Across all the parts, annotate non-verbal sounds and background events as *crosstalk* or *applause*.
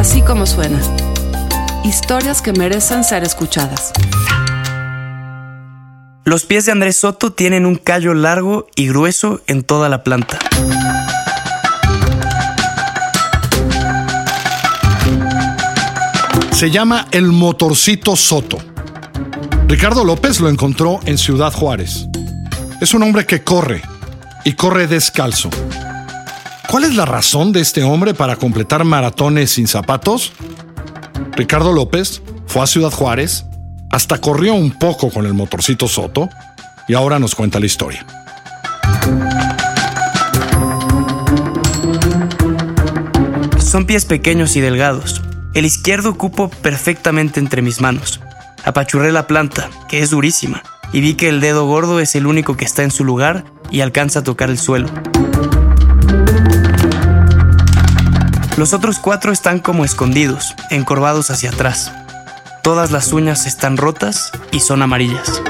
Así como suena. Historias que merecen ser escuchadas. Los pies de Andrés Soto tienen un callo largo y grueso en toda la planta. Se llama el motorcito Soto. Ricardo López lo encontró en Ciudad Juárez. Es un hombre que corre y corre descalzo. ¿Cuál es la razón de este hombre para completar maratones sin zapatos? Ricardo López fue a Ciudad Juárez, hasta corrió un poco con el motorcito Soto y ahora nos cuenta la historia. Son pies pequeños y delgados. El izquierdo cupo perfectamente entre mis manos. Apachurré la planta, que es durísima, y vi que el dedo gordo es el único que está en su lugar y alcanza a tocar el suelo. Los otros cuatro están como escondidos, encorvados hacia atrás. Todas las uñas están rotas y son amarillas.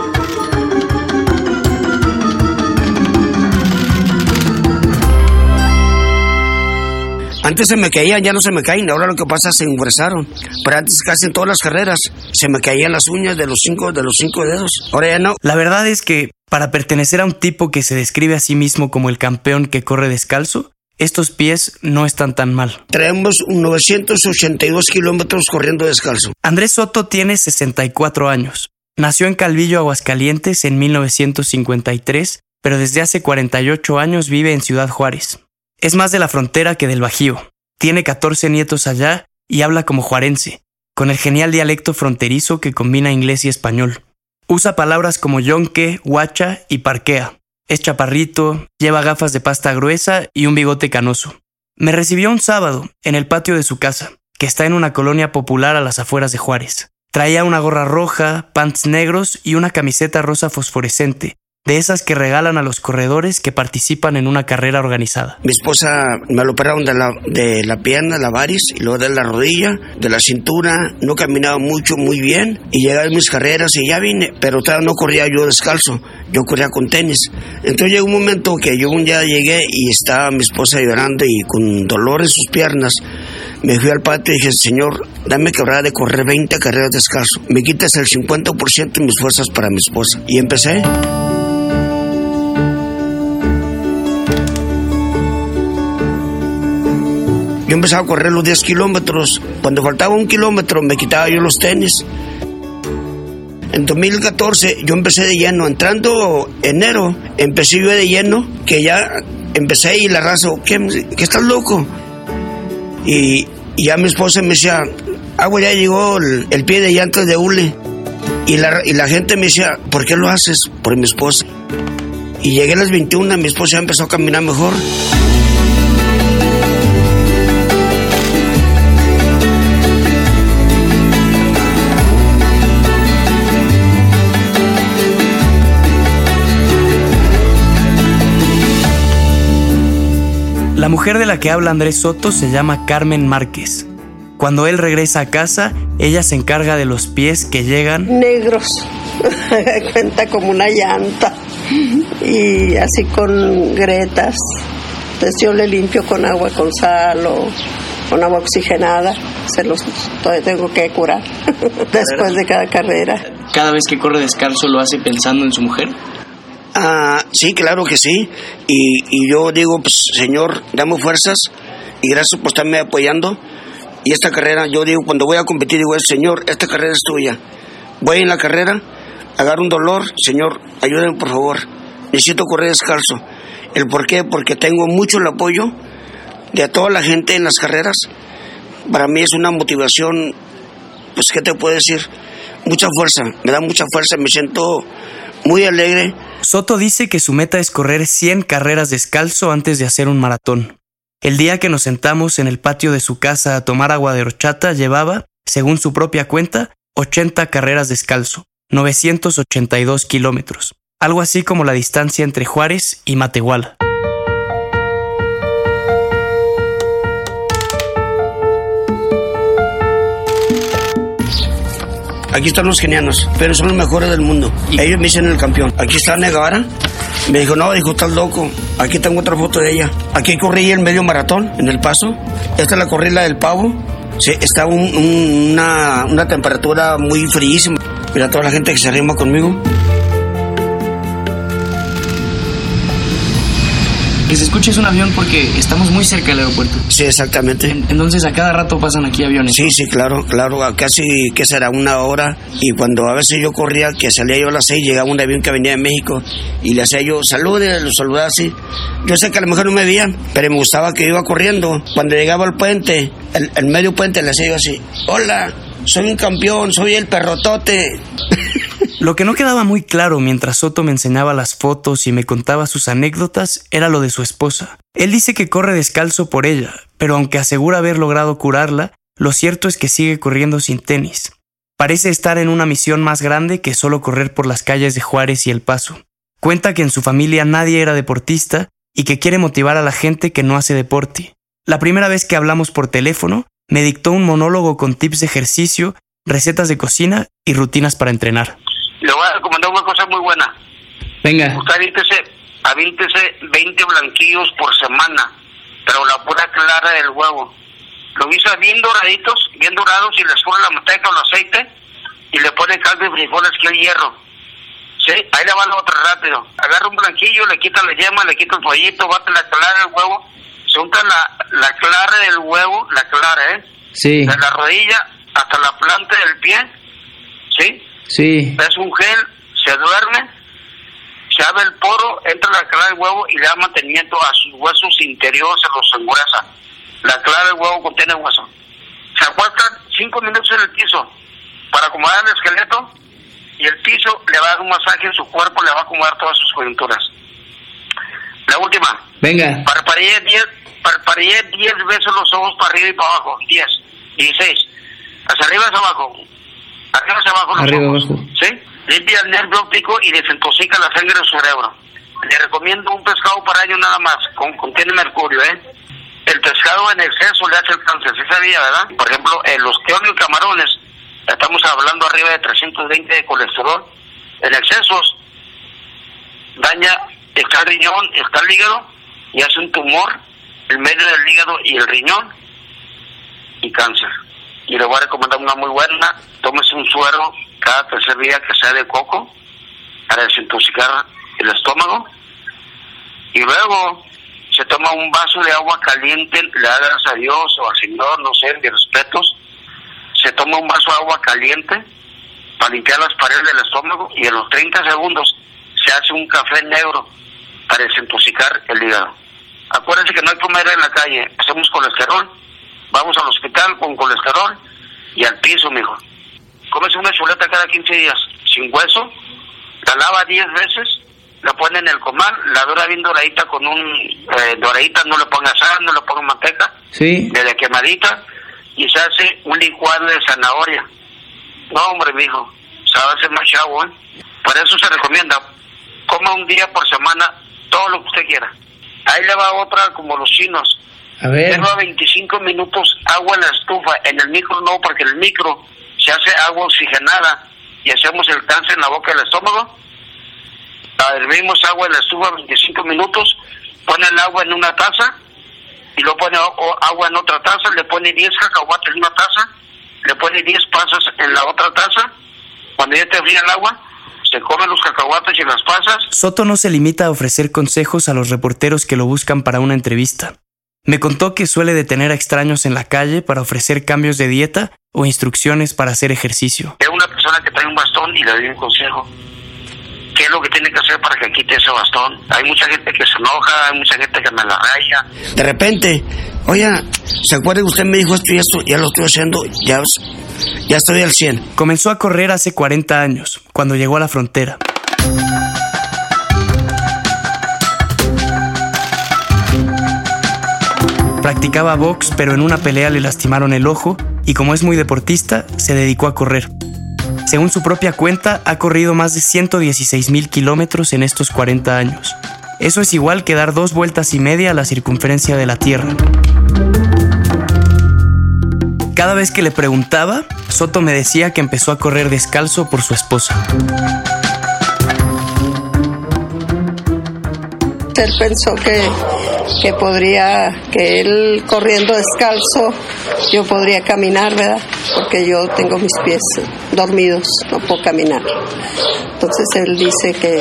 Antes se me caían, ya no se me caen. Ahora lo que pasa es que se engrosaron. Pero antes casi en todas las carreras se me caían las uñas de los cinco, de los cinco dedos. Ahora ya no. La verdad es que para pertenecer a un tipo que se describe a sí mismo como el campeón que corre descalzo, estos pies no están tan mal. Traemos 982 kilómetros corriendo descalzo. Andrés Soto tiene 64 años. Nació en Calvillo, Aguascalientes en 1953, pero desde hace 48 años vive en Ciudad Juárez. Es más de la frontera que del Bajío. Tiene 14 nietos allá y habla como juarense, con el genial dialecto fronterizo que combina inglés y español. Usa palabras como yonque, guacha y parquea. Es chaparrito, lleva gafas de pasta gruesa y un bigote canoso. Me recibió un sábado en el patio de su casa, que está en una colonia popular a las afueras de Juárez. Traía una gorra roja, pants negros y una camiseta rosa fosforescente, de esas que regalan a los corredores que participan en una carrera organizada. Mi esposa me lo operaron de la, de la pierna, la varis, y luego de la rodilla, de la cintura. No caminaba mucho, muy bien. Y llegué a mis carreras y ya vine, pero todavía no corría yo descalzo, yo corría con tenis. Entonces llegó un momento que yo un día llegué y estaba mi esposa llorando y con dolor en sus piernas. Me fui al patio y dije, Señor, dame quebrada de correr 20 carreras descalzo. Me quitas el 50% de mis fuerzas para mi esposa. Y empecé. Yo empezaba a correr los 10 kilómetros. Cuando faltaba un kilómetro me quitaba yo los tenis. En 2014 yo empecé de lleno. Entrando enero, empecé yo de lleno, que ya empecé y la raza, ¿qué, ¿qué estás loco? Y, y, ya mi esposa me decía, agua ya llegó el, el, pie de llantas de hule. Y la, y la gente me decía, ¿por qué lo haces? Por mi esposa. Y llegué a las 21, mi esposa ya empezó a caminar mejor. La mujer de la que habla Andrés Soto se llama Carmen Márquez. Cuando él regresa a casa, ella se encarga de los pies que llegan negros, *laughs* cuenta como una llanta y así con gretas. Entonces yo le limpio con agua con sal o con agua oxigenada. Se los todavía tengo que curar *laughs* después de cada carrera. Cada vez que corre descalzo lo hace pensando en su mujer. Ah, sí, claro que sí. Y, y, yo digo, pues, Señor, dame fuerzas y gracias por estarme apoyando. Y esta carrera, yo digo, cuando voy a competir, digo, Señor, esta carrera es tuya. Voy en la carrera, agarro un dolor, Señor, ayúdame por favor. Necesito correr descalzo. ¿El por qué? Porque tengo mucho el apoyo de toda la gente en las carreras. Para mí es una motivación, pues, ¿qué te puedo decir? Mucha fuerza, me da mucha fuerza, me siento muy alegre. Soto dice que su meta es correr 100 carreras descalzo antes de hacer un maratón. El día que nos sentamos en el patio de su casa a tomar agua de horchata llevaba, según su propia cuenta, 80 carreras descalzo, 982 kilómetros, algo así como la distancia entre Juárez y Matehuala. Aquí están los kenianos, pero son los mejores del mundo. Ellos me dicen el campeón. Aquí está Negavara. Me dijo, no, dijo, estás loco. Aquí tengo otra foto de ella. Aquí corrí el medio maratón, en el paso. Esta es la corrí la del pavo. Sí, está un- un- una, una temperatura muy fríísima. Mira toda la gente que se arrima conmigo. Que se escuche es un avión porque estamos muy cerca del aeropuerto. Sí, exactamente. Entonces a cada rato pasan aquí aviones. Sí, sí, claro, claro, casi, que será? Una hora. Y cuando a veces yo corría, que salía yo a las seis, llegaba un avión que venía de México y le hacía yo, salude, lo saludaba así. Yo sé que a lo mejor no me veían, pero me gustaba que iba corriendo. Cuando llegaba al puente, el, el medio puente, le hacía yo así, hola, soy un campeón, soy el perrotote. Lo que no quedaba muy claro mientras Soto me enseñaba las fotos y me contaba sus anécdotas era lo de su esposa. Él dice que corre descalzo por ella, pero aunque asegura haber logrado curarla, lo cierto es que sigue corriendo sin tenis. Parece estar en una misión más grande que solo correr por las calles de Juárez y El Paso. Cuenta que en su familia nadie era deportista y que quiere motivar a la gente que no hace deporte. La primera vez que hablamos por teléfono, me dictó un monólogo con tips de ejercicio, recetas de cocina y rutinas para entrenar. Le voy a recomendar una cosa muy buena. Venga. Usted avíntese, avíntese 20 blanquillos por semana, pero la pura clara del huevo. Lo guisa bien doraditos, bien dorados y les pone la manteca o el aceite y le pone caldo y frijoles que hay hierro. Sí, ahí le va la otra rápido. Agarra un blanquillo, le quita la yema, le quita el pollito, bate la clara del huevo, se unta la, la clara del huevo, la clara, ¿eh? Sí, De la rodilla hasta la planta del pie, ¿sí? Sí. es un gel, se duerme, se abre el poro, entra la clara del huevo y le da mantenimiento a sus huesos interiores, se los engruesa. La clara del huevo contiene hueso. Se acuesta cinco minutos en el piso para acomodar el esqueleto y el piso le va a dar un masaje en su cuerpo, le va a acomodar todas sus coyunturas. La última, Venga. Parpadeé 10 parpadeé 10 veces los ojos para arriba y para abajo. 10, 16. Hacia arriba, hacia abajo. Arriba, hacia abajo los Arriba, ojos. abajo. ¿Sí? Limpia el nervio óptico y desintoxica la sangre del cerebro. Le recomiendo un pescado para año nada más. Con, contiene mercurio, ¿eh? El pescado en exceso le hace el cáncer, ¿sí sabía, verdad? Por ejemplo, en los que y camarones, estamos hablando arriba de 320 de colesterol. En excesos daña, está el riñón, está el hígado y hace un tumor el medio del hígado y el riñón y cáncer. Y le voy a recomendar una muy buena, tómese un suero cada tercer día que sea de coco para desintoxicar el estómago. Y luego se toma un vaso de agua caliente, le da gracias a Dios o al Señor, no sé, de respetos, se toma un vaso de agua caliente para limpiar las paredes del estómago y en los 30 segundos se hace un café negro para desintoxicar el hígado. Acuérdense que no hay comer en la calle, hacemos colesterol, vamos al hospital con colesterol y al piso, mijo. Cómese una chuleta cada 15 días, sin hueso, la lava 10 veces, la pone en el comal, la dora bien doradita con un eh, doradita, no le ponga sal, no le ponga manteca, Sí. de la quemadita, y se hace un licuado de zanahoria. No, hombre, mijo, se va a hacer más chavo, ¿eh? Por eso se recomienda, coma un día por semana todo lo que usted quiera. Ahí le va otra como los chinos. A ver. Lleva 25 minutos agua en la estufa, en el micro no, porque en el micro se hace agua oxigenada y hacemos el cáncer en la boca del estómago. Hervimos agua en la estufa 25 minutos, pone el agua en una taza y lo pone agua en otra taza, le pone 10 cacahuates en una taza, le pone 10 pasas en la otra taza. Cuando ya te fría el agua, se comen los cacahuates y las pasas Soto no se limita a ofrecer consejos a los reporteros que lo buscan para una entrevista. Me contó que suele detener a extraños en la calle para ofrecer cambios de dieta o instrucciones para hacer ejercicio. es una persona que trae un bastón y le doy un consejo. ¿Qué es lo que tiene que hacer para que quite ese bastón? Hay mucha gente que se enoja, hay mucha gente que me la raya. De repente, oiga, ¿se acuerda que usted me dijo esto y esto? Ya lo estoy haciendo, ya, ya estoy al 100. Comenzó a correr hace 40 años, cuando llegó a la frontera. Practicaba box, pero en una pelea le lastimaron el ojo y como es muy deportista, se dedicó a correr. Según su propia cuenta, ha corrido más de 116 mil kilómetros en estos 40 años. Eso es igual que dar dos vueltas y media a la circunferencia de la Tierra. Cada vez que le preguntaba, Soto me decía que empezó a correr descalzo por su esposa. él pensó que, que podría, que él corriendo descalzo, yo podría caminar, ¿verdad? Porque yo tengo mis pies dormidos, no puedo caminar. Entonces él dice que,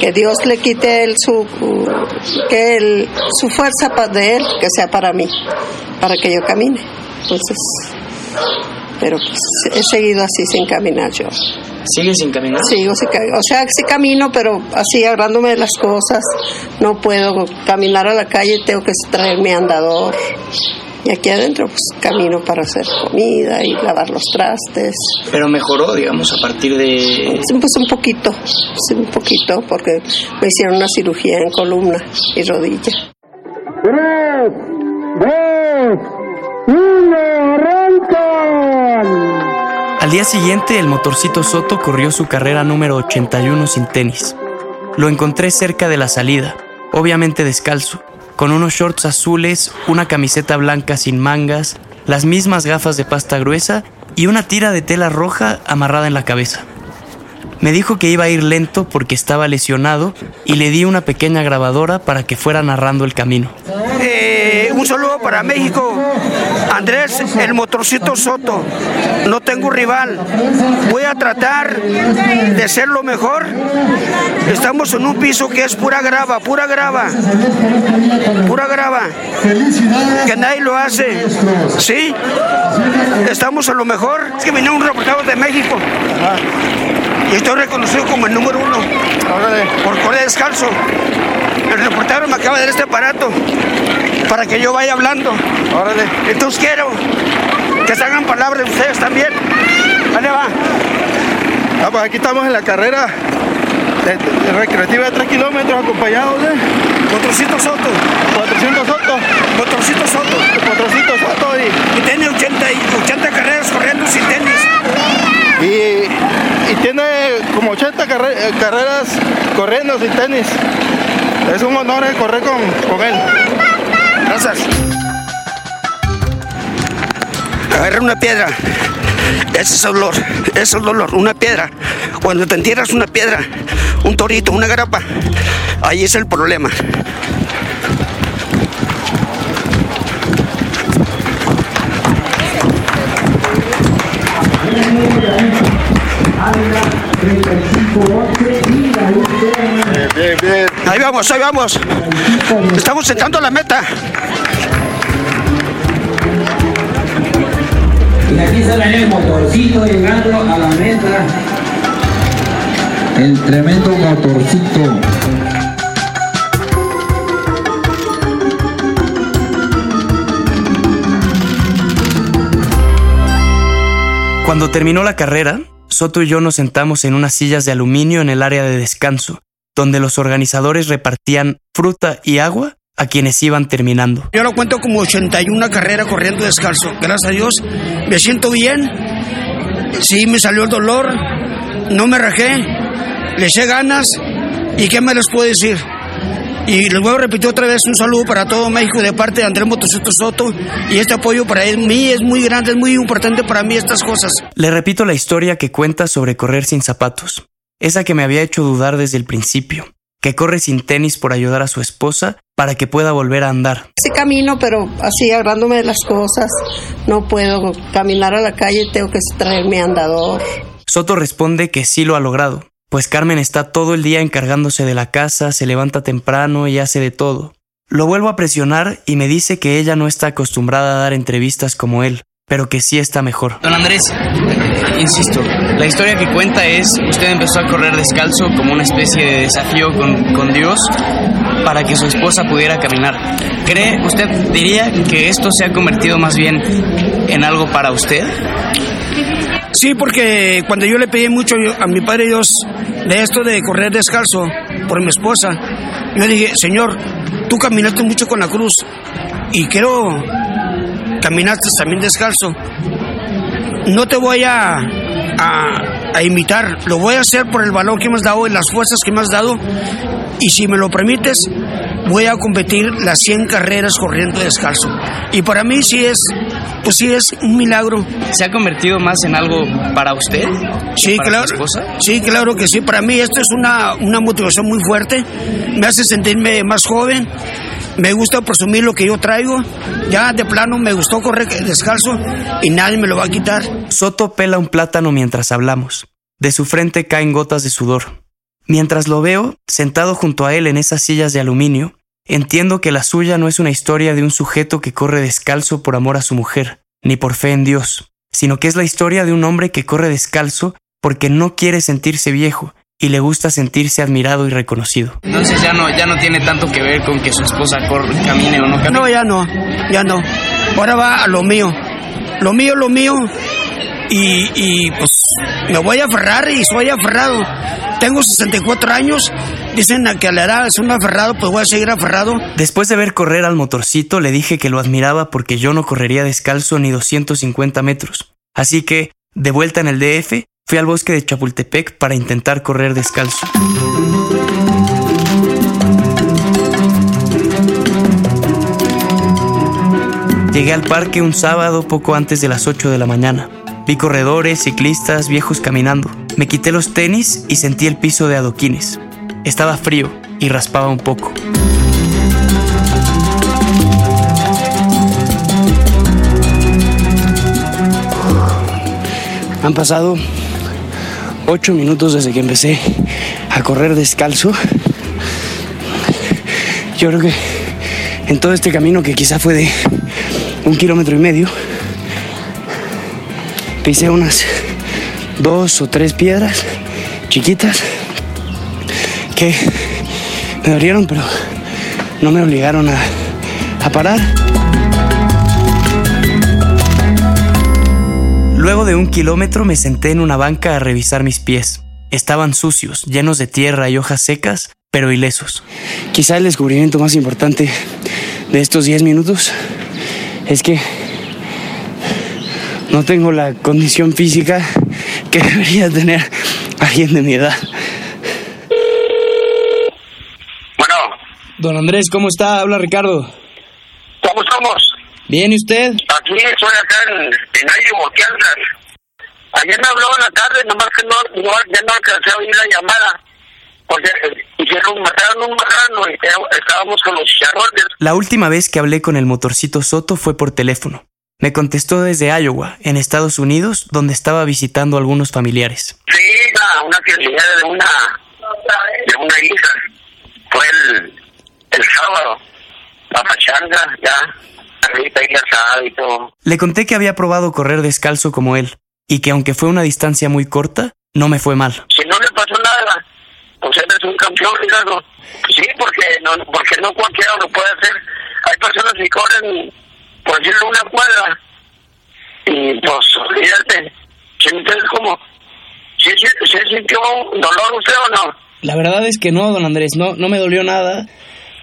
que Dios le quite él su, que él, su fuerza de él, que sea para mí, para que yo camine. Entonces, pero pues, he seguido así sin caminar yo. ¿Sigue sin caminar? Sigo, o sea, sí camino, pero así agarrándome de las cosas. No puedo caminar a la calle, tengo que traer mi andador. Y aquí adentro, pues camino para hacer comida y lavar los trastes. Pero mejoró, digamos, a partir de. Pues un poquito, sí, un poquito, porque me hicieron una cirugía en columna y rodilla. ¡Tres, dos, uno, arrancan! Al día siguiente, el motorcito Soto corrió su carrera número 81 sin tenis. Lo encontré cerca de la salida, obviamente descalzo, con unos shorts azules, una camiseta blanca sin mangas, las mismas gafas de pasta gruesa y una tira de tela roja amarrada en la cabeza. Me dijo que iba a ir lento porque estaba lesionado y le di una pequeña grabadora para que fuera narrando el camino. Eh, un saludo para México. Andrés, el motorcito Soto. No tengo rival. Voy a tratar de ser lo mejor. Estamos en un piso que es pura grava, pura grava. Pura grava. Que nadie lo hace. ¿Sí? Estamos a lo mejor. Es que vinieron un reportero de México. Y estoy reconocido como el número uno. Por correr descalzo. El reportero me acaba de dar este aparato para que yo vaya hablando. Órale. Entonces quiero que salgan palabras de ustedes también. ¿Dónde va? Ah, pues aquí estamos en la carrera de, recreativa de 3 kilómetros acompañados de... Motorcito Soto. 400 Soto. Motorcito Soto. 400 Soto y... Y tiene 80, 80 carreras corriendo sin tenis. Y, y tiene como 80 eh, carreras corriendo sin tenis. Es un honor eh, correr con, con él. Gracias. Agarra una piedra. Ese es el dolor, ese es el dolor, una piedra. Cuando te entierras una piedra, un torito, una grapa, ahí es el problema. Bien, bien. Ahí vamos, ahí vamos. Estamos entrando a la meta. Y aquí sale el motorcito llegando a la meta. El tremendo motorcito. Cuando terminó la carrera, Soto y yo nos sentamos en unas sillas de aluminio en el área de descanso, donde los organizadores repartían fruta y agua a quienes iban terminando. Yo lo cuento como 81 carrera corriendo descalzo. Gracias a Dios, me siento bien. Sí, me salió el dolor, no me rajé, le eché ganas y qué me les puedo decir. Y les voy a repetir otra vez un saludo para todo México de parte de Andrés Motocito Soto y este apoyo para mí es muy grande, es muy importante para mí estas cosas. Le repito la historia que cuenta sobre correr sin zapatos, esa que me había hecho dudar desde el principio, que corre sin tenis por ayudar a su esposa para que pueda volver a andar. Sí camino, pero así agarrándome de las cosas, no puedo caminar a la calle, tengo que traer mi andador. Soto responde que sí lo ha logrado, pues Carmen está todo el día encargándose de la casa, se levanta temprano y hace de todo. Lo vuelvo a presionar y me dice que ella no está acostumbrada a dar entrevistas como él, pero que sí está mejor. Don Andrés, insisto, la historia que cuenta es, usted empezó a correr descalzo como una especie de desafío con, con Dios para que su esposa pudiera caminar. ¿Cree, usted diría que esto se ha convertido más bien en algo para usted? Sí, porque cuando yo le pedí mucho a mi Padre Dios de esto de correr descalzo por mi esposa, yo dije, Señor, tú caminaste mucho con la cruz y quiero caminaste también descalzo. No te voy a, a, a imitar, lo voy a hacer por el valor que me has dado y las fuerzas que me has dado. Y si me lo permites, voy a competir las 100 carreras corriendo descalzo. Y para mí sí es, pues sí es un milagro. ¿Se ha convertido más en algo para usted? Sí, ¿Para claro. Sí, claro que sí. Para mí esto es una, una motivación muy fuerte. Me hace sentirme más joven. Me gusta presumir lo que yo traigo. Ya de plano me gustó correr descalzo y nadie me lo va a quitar. Soto pela un plátano mientras hablamos. De su frente caen gotas de sudor. Mientras lo veo, sentado junto a él en esas sillas de aluminio, entiendo que la suya no es una historia de un sujeto que corre descalzo por amor a su mujer, ni por fe en Dios, sino que es la historia de un hombre que corre descalzo porque no quiere sentirse viejo y le gusta sentirse admirado y reconocido. Entonces ya no, ya no tiene tanto que ver con que su esposa corre, camine o no camine. No, ya no, ya no. Ahora va a lo mío. Lo mío, lo mío. Y, y, pues me voy a aferrar y soy aferrado. Tengo 64 años. Dicen que a la edad es un aferrado, pues voy a seguir aferrado. Después de ver correr al motorcito, le dije que lo admiraba porque yo no correría descalzo ni 250 metros. Así que, de vuelta en el DF, fui al bosque de Chapultepec para intentar correr descalzo. Llegué al parque un sábado poco antes de las 8 de la mañana. Vi corredores, ciclistas, viejos caminando. Me quité los tenis y sentí el piso de adoquines. Estaba frío y raspaba un poco. Han pasado ocho minutos desde que empecé a correr descalzo. Yo creo que en todo este camino, que quizá fue de un kilómetro y medio, pisé unas dos o tres piedras chiquitas que me dolieron, pero no me obligaron a, a parar. Luego de un kilómetro me senté en una banca a revisar mis pies. Estaban sucios, llenos de tierra y hojas secas, pero ilesos. Quizá el descubrimiento más importante de estos 10 minutos es que no tengo la condición física que debería tener alguien de mi edad. Bueno, Don Andrés, ¿cómo está? Habla Ricardo. ¿cómo estamos? ¿Bien y usted? Aquí estoy acá en, en Iowa, Kansas. Ayer me habló en la tarde, nomás que no, no, ya no alcancé a oír la llamada. Porque eh, hicieron, mataron un marrano y estábamos con los chicharrones. La última vez que hablé con el motorcito Soto fue por teléfono. Me contestó desde Iowa, en Estados Unidos, donde estaba visitando a algunos familiares. Sí, una, una quinceañera de una, de una hija. Fue el, el sábado. La pachanga, ya. Y todo. Le conté que había probado correr descalzo como él, y que aunque fue una distancia muy corta, no me fue mal. Si no le pasó nada, pues eres un campeón, Ricardo. Sí, porque no, porque no cualquiera lo puede hacer. Hay personas que corren, por decirlo, una cuadra. Y pues, olvídate. ¿Sí me entiendes cómo? ¿Sí, sí, sí sintió un dolor usted o no? La verdad es que no, don Andrés, no, no me dolió nada.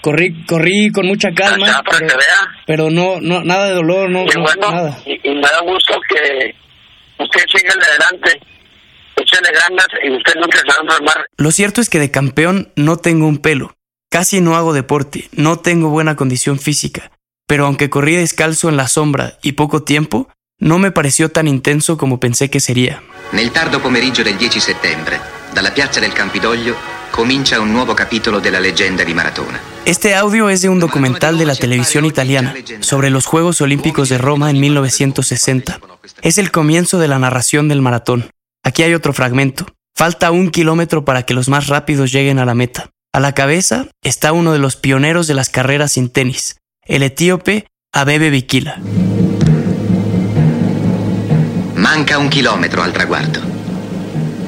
Corrí, corrí con mucha calma, para que pero, vea. pero no, no, nada de dolor, no, Y no, bueno, nada. y, y me da gusto que usted siga adelante. Échale ganas y usted nunca se va a enfermar. Lo cierto es que de campeón no tengo un pelo. Casi no hago deporte, no tengo buena condición física. Pero aunque corrí descalzo en la sombra y poco tiempo, no me pareció tan intenso como pensé que sería. Nel tardo pomeriggio del 10 settembre, dalla piazza del Campidoglio, comincia un nuovo capitolo della leggenda di Maratona. Este audio es de un documental de la televisión italiana sobre los Juegos Olímpicos de Roma en 1960. Es el comienzo de la narración del maratón. Aquí hay otro fragmento. Falta un kilómetro para que los más rápidos lleguen a la meta. A la cabeza está uno de los pioneros de las carreras sin tenis, el etíope Abebe Bikila. Manca un chilometro al traguardo.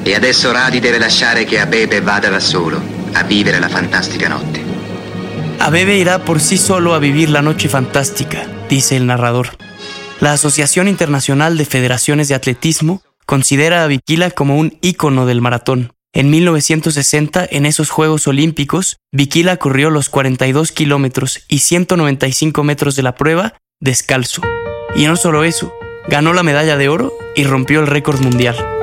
E adesso Radi deve lasciare che Abebe vada da solo a vivere la fantastica notte. Abebe irá por sí solo a vivir la noche fantástica, dice el narrador. La Asociación Internacional de Federaciones de Atletismo considera a Bikila como un ícono del maratón. En 1960, en esos Juegos Olímpicos, Bikila corrió los 42 kilómetros y 195 metros de la prueba descalzo. Y no solo eso, ganó la medalla de oro y rompió el récord mundial.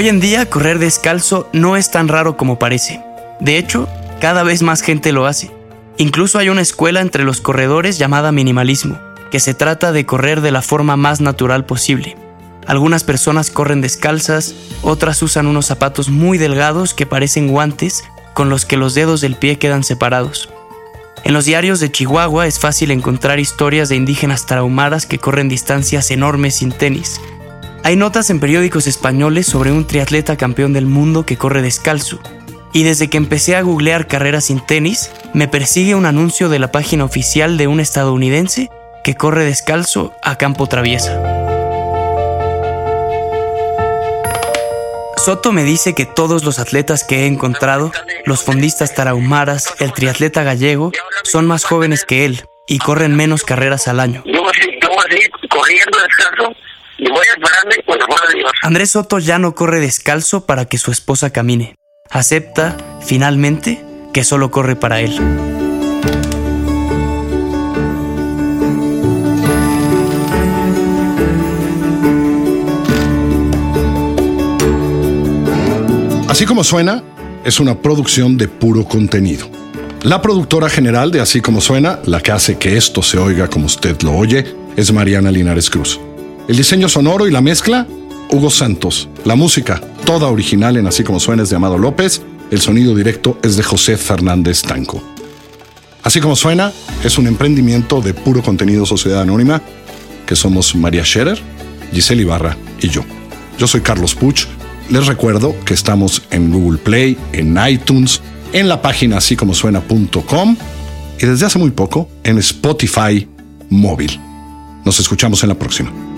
Hoy en día correr descalzo no es tan raro como parece. De hecho, cada vez más gente lo hace. Incluso hay una escuela entre los corredores llamada minimalismo, que se trata de correr de la forma más natural posible. Algunas personas corren descalzas, otras usan unos zapatos muy delgados que parecen guantes con los que los dedos del pie quedan separados. En los diarios de Chihuahua es fácil encontrar historias de indígenas traumadas que corren distancias enormes sin tenis. Hay notas en periódicos españoles sobre un triatleta campeón del mundo que corre descalzo. Y desde que empecé a googlear carreras sin tenis, me persigue un anuncio de la página oficial de un estadounidense que corre descalzo a campo traviesa. Soto me dice que todos los atletas que he encontrado, los fondistas tarahumaras, el triatleta gallego, son más jóvenes que él y corren menos carreras al año. Andrés Soto ya no corre descalzo para que su esposa camine. Acepta, finalmente, que solo corre para él. Así como suena, es una producción de puro contenido. La productora general de Así como suena, la que hace que esto se oiga como usted lo oye, es Mariana Linares Cruz. El diseño sonoro y la mezcla, Hugo Santos. La música, toda original en Así como suena, es de Amado López. El sonido directo es de José Fernández Tanco. Así como suena, es un emprendimiento de puro contenido Sociedad Anónima, que somos María Scherer, Giselle Ibarra y yo. Yo soy Carlos Puch les recuerdo que estamos en Google Play, en iTunes, en la página así como suena.com y desde hace muy poco en Spotify móvil. Nos escuchamos en la próxima.